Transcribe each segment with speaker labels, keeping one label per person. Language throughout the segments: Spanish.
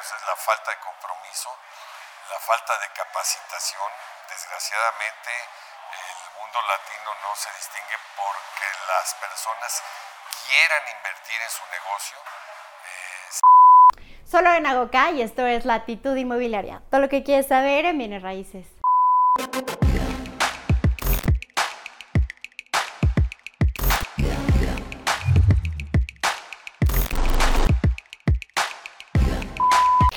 Speaker 1: inmobiliarios es la falta de compromiso, la falta de capacitación. Desgraciadamente el mundo latino no se distingue porque las personas quieran invertir en su negocio.
Speaker 2: Solo en Agoca y esto es Latitud Inmobiliaria. Todo lo que quieres saber en Bienes Raíces.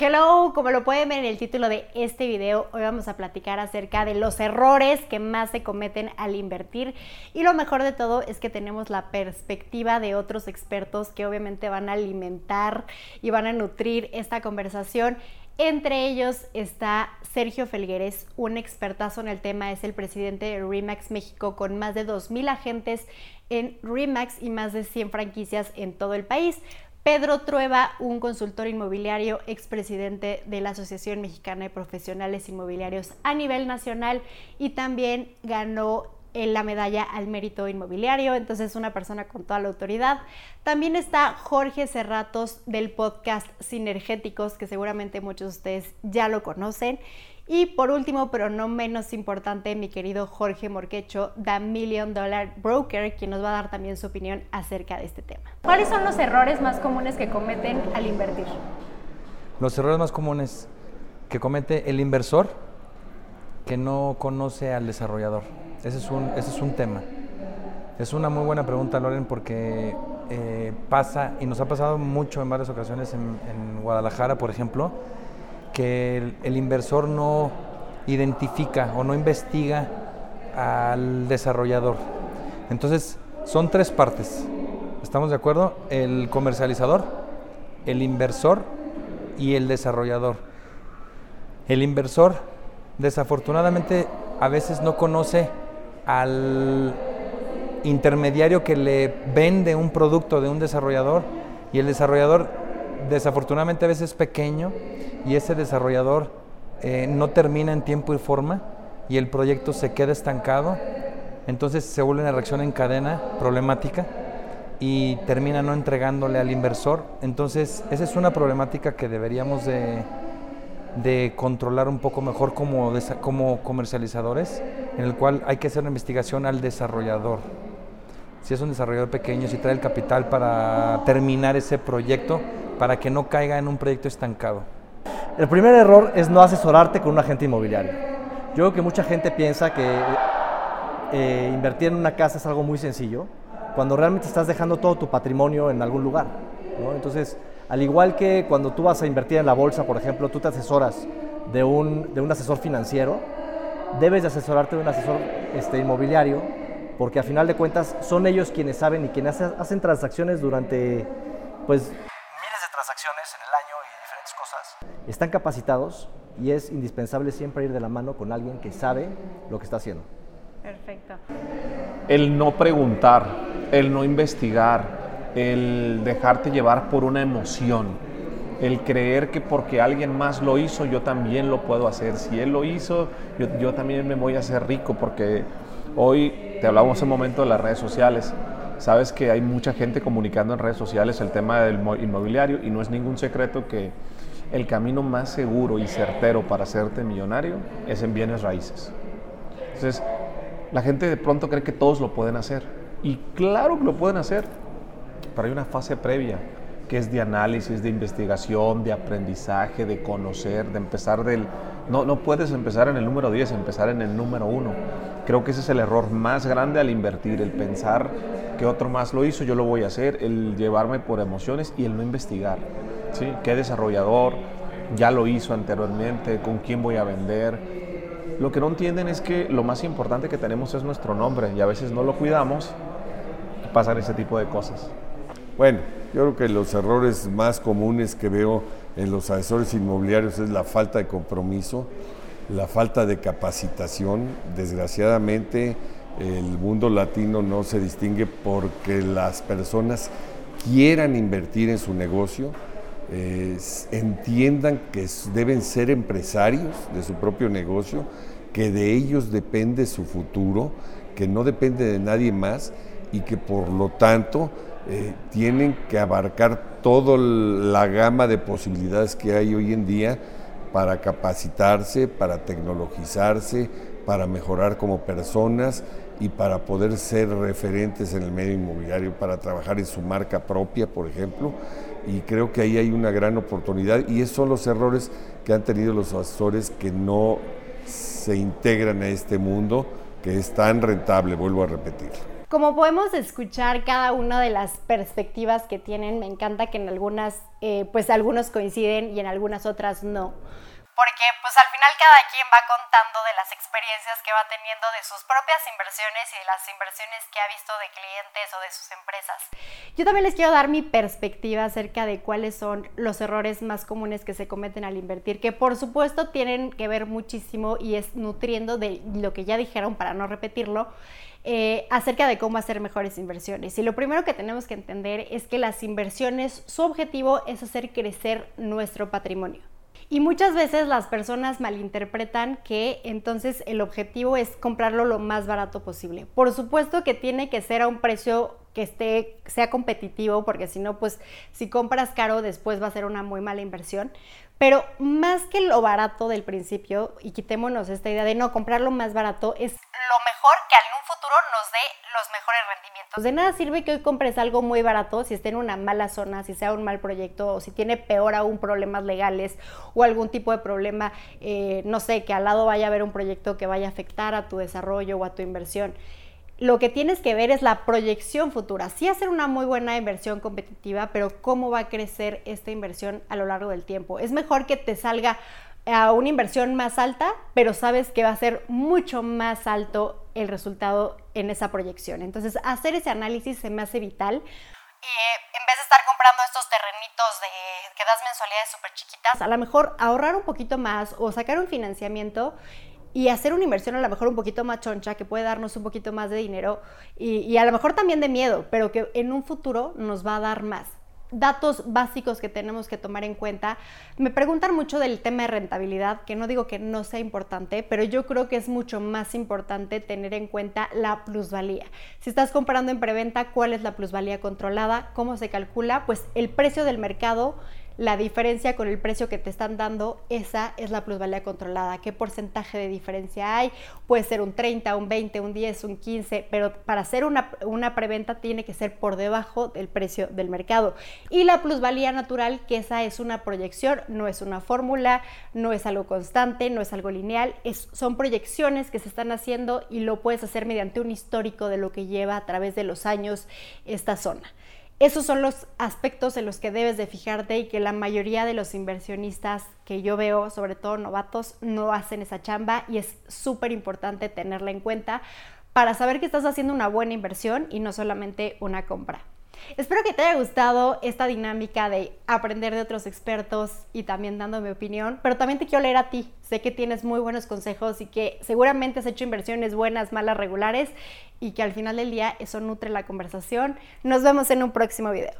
Speaker 2: Hello, como lo pueden ver en el título de este video, hoy vamos a platicar acerca de los errores que más se cometen al invertir y lo mejor de todo es que tenemos la perspectiva de otros expertos que obviamente van a alimentar y van a nutrir esta conversación. Entre ellos está Sergio Felgueres, un expertazo en el tema, es el presidente de Remax México con más de 2.000 agentes en Remax y más de 100 franquicias en todo el país. Pedro Trueba, un consultor inmobiliario, expresidente de la Asociación Mexicana de Profesionales Inmobiliarios a nivel nacional y también ganó la medalla al mérito inmobiliario, entonces una persona con toda la autoridad. También está Jorge Cerratos del podcast Sinergéticos, que seguramente muchos de ustedes ya lo conocen. Y por último, pero no menos importante, mi querido Jorge Morquecho, The Million Dollar Broker, quien nos va a dar también su opinión acerca de este tema. ¿Cuáles son los errores más comunes que cometen al invertir?
Speaker 3: Los errores más comunes que comete el inversor que no conoce al desarrollador. Ese es un, ese es un tema. Es una muy buena pregunta, Loren, porque eh, pasa, y nos ha pasado mucho en varias ocasiones en, en Guadalajara, por ejemplo, que el, inversor no identifica o no investiga al desarrollador. Entonces, son tres partes. ¿Estamos de acuerdo? El comercializador, el inversor y el desarrollador. El inversor, desafortunadamente, a veces no conoce al intermediario que le vende un producto de un desarrollador y el desarrollador desafortunadamente a veces es pequeño y ese desarrollador eh, no termina en tiempo y forma y el proyecto se queda estancado, entonces se vuelve una reacción en cadena problemática y termina no entregándole al inversor. Entonces, esa es una problemática que deberíamos de, de controlar un poco mejor como, como comercializadores, en el cual hay que hacer una investigación al desarrollador. Si es un desarrollador pequeño, si trae el capital para terminar ese proyecto, para que no caiga en un proyecto estancado.
Speaker 4: El primer error es no asesorarte con un agente inmobiliario. Yo creo que mucha gente piensa que eh, invertir en una casa es algo muy sencillo, cuando realmente estás dejando todo tu patrimonio en algún lugar. Entonces, al igual que cuando tú vas a invertir en la bolsa, por ejemplo, tú te asesoras de un, de un asesor financiero, debes de asesorarte de un asesor este, inmobiliario, porque a final de cuentas son ellos quienes saben y quienes hacen transacciones durante pues, están capacitados y es indispensable siempre ir de la mano con alguien que sabe lo que está haciendo.
Speaker 2: Perfecto.
Speaker 5: El no preguntar, el no investigar, el dejarte llevar por una emoción, el creer que porque alguien más lo hizo, yo también lo puedo hacer. Si él lo hizo, yo, yo también me voy a hacer rico porque hoy te hablamos un momento de las redes sociales. Sabes que hay mucha gente comunicando en redes sociales el tema del inmobiliario y no es ningún secreto que el camino más seguro y certero para hacerte millonario es en bienes raíces. Entonces, la gente de pronto cree que todos lo pueden hacer. Y claro que lo pueden hacer, pero hay una fase previa que es de análisis, de investigación, de aprendizaje, de conocer, de empezar del... No, no puedes empezar en el número 10, empezar en el número 1. Creo que ese es el error más grande al invertir, el pensar que otro más lo hizo, yo lo voy a hacer, el llevarme por emociones y el no investigar. ¿sí? ¿Qué desarrollador ya lo hizo anteriormente? ¿Con quién voy a vender? Lo que no entienden es que lo más importante que tenemos es nuestro nombre y a veces no lo cuidamos y pasan ese tipo de cosas.
Speaker 1: Bueno, yo creo que los errores más comunes que veo en los asesores inmobiliarios es la falta de compromiso, la falta de capacitación. Desgraciadamente, el mundo latino no se distingue porque las personas quieran invertir en su negocio, entiendan que deben ser empresarios de su propio negocio, que de ellos depende su futuro, que no depende de nadie más y que por lo tanto eh, tienen que abarcar toda la gama de posibilidades que hay hoy en día para capacitarse, para tecnologizarse, para mejorar como personas y para poder ser referentes en el medio inmobiliario, para trabajar en su marca propia, por ejemplo. Y creo que ahí hay una gran oportunidad y esos son los errores que han tenido los asesores que no se integran a este mundo que es tan rentable, vuelvo a repetir.
Speaker 2: Como podemos escuchar cada una de las perspectivas que tienen, me encanta que en algunas, eh, pues algunos coinciden y en algunas otras no porque pues al final cada quien va contando de las experiencias que va teniendo de sus propias inversiones y de las inversiones que ha visto de clientes o de sus empresas. Yo también les quiero dar mi perspectiva acerca de cuáles son los errores más comunes que se cometen al invertir, que por supuesto tienen que ver muchísimo y es nutriendo de lo que ya dijeron para no repetirlo. Eh, acerca de cómo hacer mejores inversiones. Y lo primero que tenemos que entender es que las inversiones, su objetivo es hacer crecer nuestro patrimonio. Y muchas veces las personas malinterpretan que entonces el objetivo es comprarlo lo más barato posible. Por supuesto que tiene que ser a un precio que esté, sea competitivo, porque si no, pues si compras caro después va a ser una muy mala inversión. Pero más que lo barato del principio, y quitémonos esta idea de no comprar lo más barato, es lo mejor que en un futuro nos dé los mejores rendimientos. De nada sirve que hoy compres algo muy barato si esté en una mala zona, si sea un mal proyecto o si tiene peor aún problemas legales o algún tipo de problema, eh, no sé, que al lado vaya a haber un proyecto que vaya a afectar a tu desarrollo o a tu inversión lo que tienes que ver es la proyección futura. Sí hacer una muy buena inversión competitiva, pero cómo va a crecer esta inversión a lo largo del tiempo. Es mejor que te salga a una inversión más alta, pero sabes que va a ser mucho más alto el resultado en esa proyección. Entonces, hacer ese análisis se me hace vital. Y en vez de estar comprando estos terrenitos de que das mensualidades súper chiquitas, a lo mejor ahorrar un poquito más o sacar un financiamiento y hacer una inversión a lo mejor un poquito más choncha, que puede darnos un poquito más de dinero y, y, a lo mejor también de miedo, pero que en un futuro nos va a dar más. Datos básicos que tenemos que tomar en cuenta. Me preguntan mucho del tema de rentabilidad, que no digo que no sea importante, pero yo creo que es mucho más importante tener en cuenta la plusvalía. Si estás comprando en preventa, ¿cuál es la plusvalía controlada? ¿Cómo se calcula? Pues el precio del mercado la diferencia con el precio que te están dando, esa es la plusvalía controlada. ¿Qué porcentaje de diferencia hay? Puede ser un 30, un 20, un 10, un 15, pero para hacer una, una preventa tiene que ser por debajo del precio del mercado. Y la plusvalía natural, que esa es una proyección, no es una fórmula, no es algo constante, no es algo lineal, son proyecciones que se están haciendo y lo puedes hacer mediante un histórico de lo que lleva a través de los años esta zona. Esos son los aspectos en los que debes de fijarte y que la mayoría de los inversionistas que yo veo, sobre todo novatos, no hacen esa chamba y es súper importante tenerla en cuenta para saber que estás haciendo una buena inversión y no solamente una compra. Espero que te haya gustado esta dinámica de aprender de otros expertos y también dando mi opinión, pero también te quiero leer a ti. Sé que tienes muy buenos consejos y que seguramente has hecho inversiones buenas, malas, regulares y que al final del día eso nutre la conversación. Nos vemos en un próximo video.